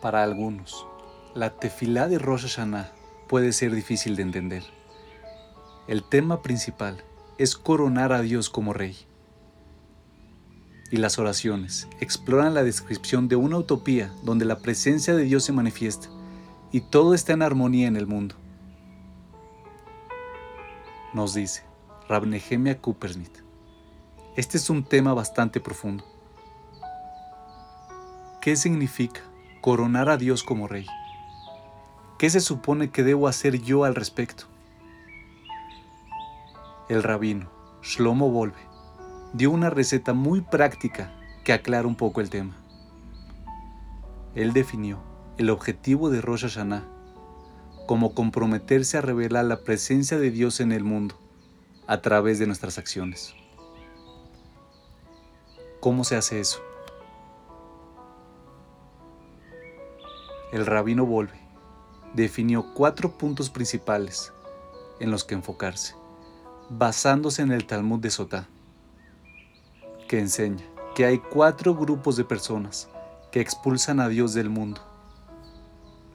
Para algunos, la tefilá de Rosh Hashanah puede ser difícil de entender. El tema principal es coronar a Dios como rey. Y las oraciones exploran la descripción de una utopía donde la presencia de Dios se manifiesta y todo está en armonía en el mundo. Nos dice Rab Nehemia Este es un tema bastante profundo. ¿Qué significa coronar a Dios como rey? ¿Qué se supone que debo hacer yo al respecto? El rabino Shlomo Volve dio una receta muy práctica que aclara un poco el tema. Él definió el objetivo de Rosh Hashanah como comprometerse a revelar la presencia de Dios en el mundo a través de nuestras acciones. ¿Cómo se hace eso? El rabino Volve definió cuatro puntos principales en los que enfocarse, basándose en el Talmud de Sotá, que enseña que hay cuatro grupos de personas que expulsan a Dios del mundo.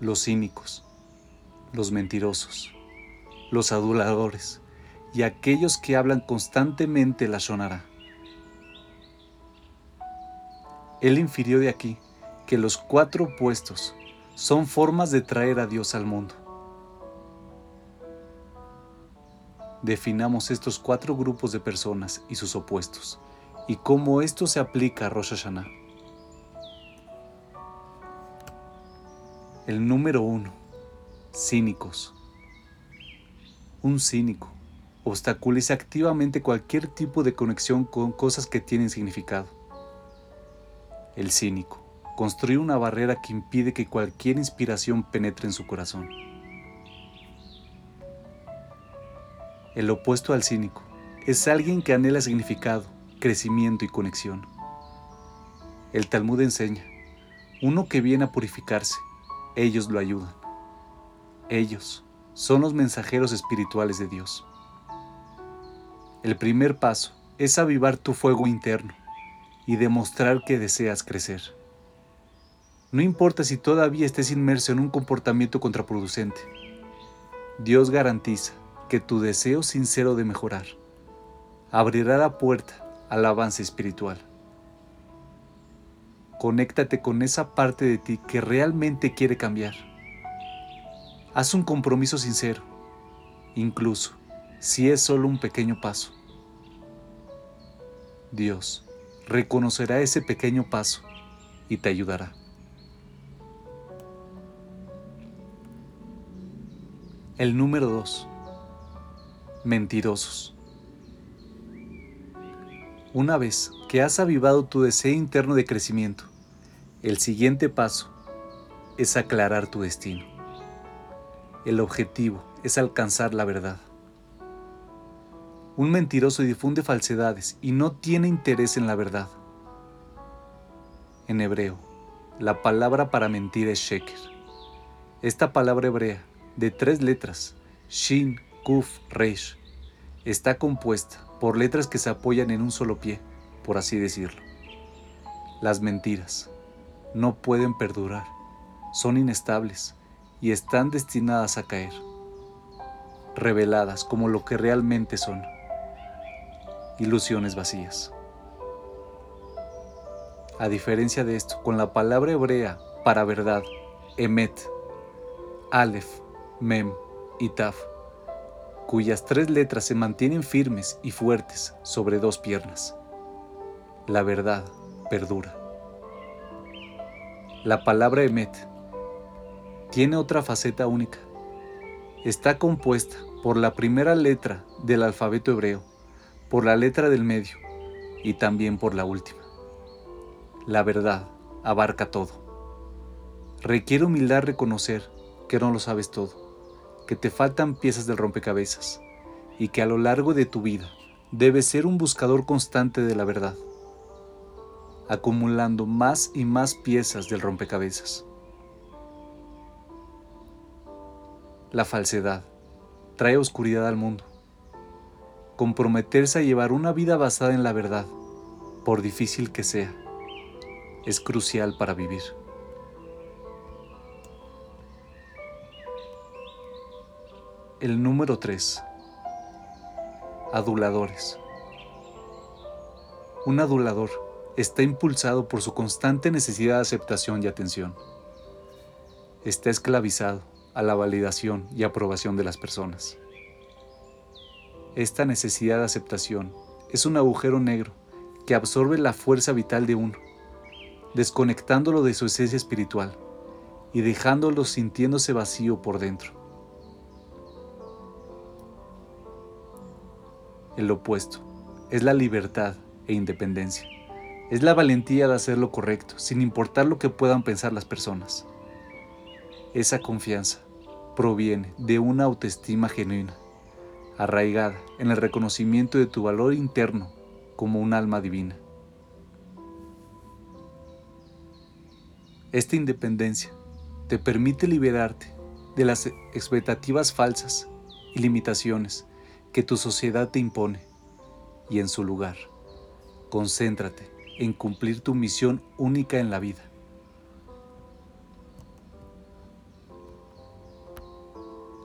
Los cínicos, los mentirosos, los aduladores y aquellos que hablan constantemente la sonará. Él infirió de aquí que los cuatro opuestos son formas de traer a Dios al mundo. Definamos estos cuatro grupos de personas y sus opuestos y cómo esto se aplica a Rosh Hashanah. El número uno, cínicos. Un cínico obstaculiza activamente cualquier tipo de conexión con cosas que tienen significado. El cínico construir una barrera que impide que cualquier inspiración penetre en su corazón. El opuesto al cínico es alguien que anhela significado, crecimiento y conexión. El Talmud enseña, uno que viene a purificarse, ellos lo ayudan. Ellos son los mensajeros espirituales de Dios. El primer paso es avivar tu fuego interno y demostrar que deseas crecer. No importa si todavía estés inmerso en un comportamiento contraproducente. Dios garantiza que tu deseo sincero de mejorar abrirá la puerta al avance espiritual. Conéctate con esa parte de ti que realmente quiere cambiar. Haz un compromiso sincero, incluso si es solo un pequeño paso. Dios reconocerá ese pequeño paso y te ayudará. El número 2. Mentirosos. Una vez que has avivado tu deseo interno de crecimiento, el siguiente paso es aclarar tu destino. El objetivo es alcanzar la verdad. Un mentiroso difunde falsedades y no tiene interés en la verdad. En hebreo, la palabra para mentir es sheker. Esta palabra hebrea de tres letras, Shin, Kuf, Reish. Está compuesta por letras que se apoyan en un solo pie, por así decirlo. Las mentiras no pueden perdurar, son inestables y están destinadas a caer, reveladas como lo que realmente son, ilusiones vacías. A diferencia de esto, con la palabra hebrea para verdad, emet, aleph, Mem y Taf, cuyas tres letras se mantienen firmes y fuertes sobre dos piernas. La verdad perdura. La palabra Emet tiene otra faceta única. Está compuesta por la primera letra del alfabeto hebreo, por la letra del medio y también por la última. La verdad abarca todo. Requiere humildad reconocer que no lo sabes todo que te faltan piezas del rompecabezas y que a lo largo de tu vida debes ser un buscador constante de la verdad, acumulando más y más piezas del rompecabezas. La falsedad trae oscuridad al mundo. Comprometerse a llevar una vida basada en la verdad, por difícil que sea, es crucial para vivir. El número 3. Aduladores. Un adulador está impulsado por su constante necesidad de aceptación y atención. Está esclavizado a la validación y aprobación de las personas. Esta necesidad de aceptación es un agujero negro que absorbe la fuerza vital de uno, desconectándolo de su esencia espiritual y dejándolo sintiéndose vacío por dentro. El opuesto es la libertad e independencia. Es la valentía de hacer lo correcto, sin importar lo que puedan pensar las personas. Esa confianza proviene de una autoestima genuina, arraigada en el reconocimiento de tu valor interno como un alma divina. Esta independencia te permite liberarte de las expectativas falsas y limitaciones que tu sociedad te impone y en su lugar, concéntrate en cumplir tu misión única en la vida.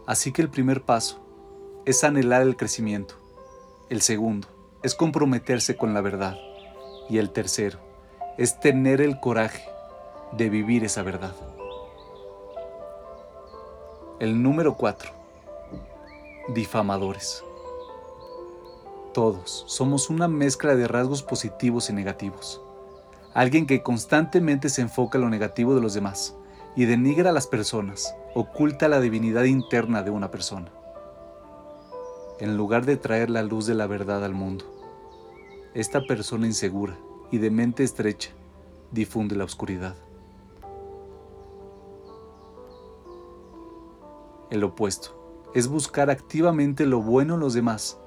Así que el primer paso es anhelar el crecimiento, el segundo es comprometerse con la verdad y el tercero es tener el coraje de vivir esa verdad. El número cuatro, difamadores. Todos somos una mezcla de rasgos positivos y negativos. Alguien que constantemente se enfoca en lo negativo de los demás y denigra a las personas, oculta la divinidad interna de una persona. En lugar de traer la luz de la verdad al mundo, esta persona insegura y de mente estrecha difunde la oscuridad. El opuesto es buscar activamente lo bueno en los demás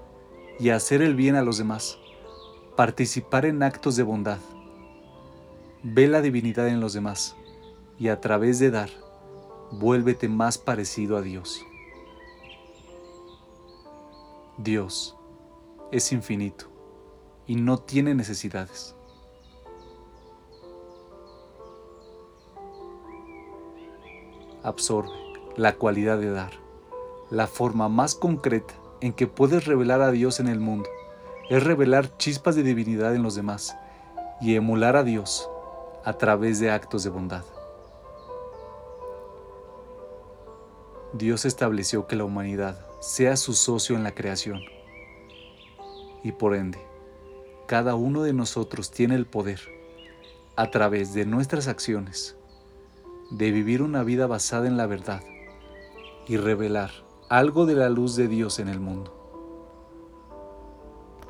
y hacer el bien a los demás, participar en actos de bondad. Ve la divinidad en los demás y a través de dar, vuélvete más parecido a Dios. Dios es infinito y no tiene necesidades. Absorbe la cualidad de dar, la forma más concreta en que puedes revelar a Dios en el mundo es revelar chispas de divinidad en los demás y emular a Dios a través de actos de bondad. Dios estableció que la humanidad sea su socio en la creación y por ende, cada uno de nosotros tiene el poder, a través de nuestras acciones, de vivir una vida basada en la verdad y revelar algo de la luz de Dios en el mundo.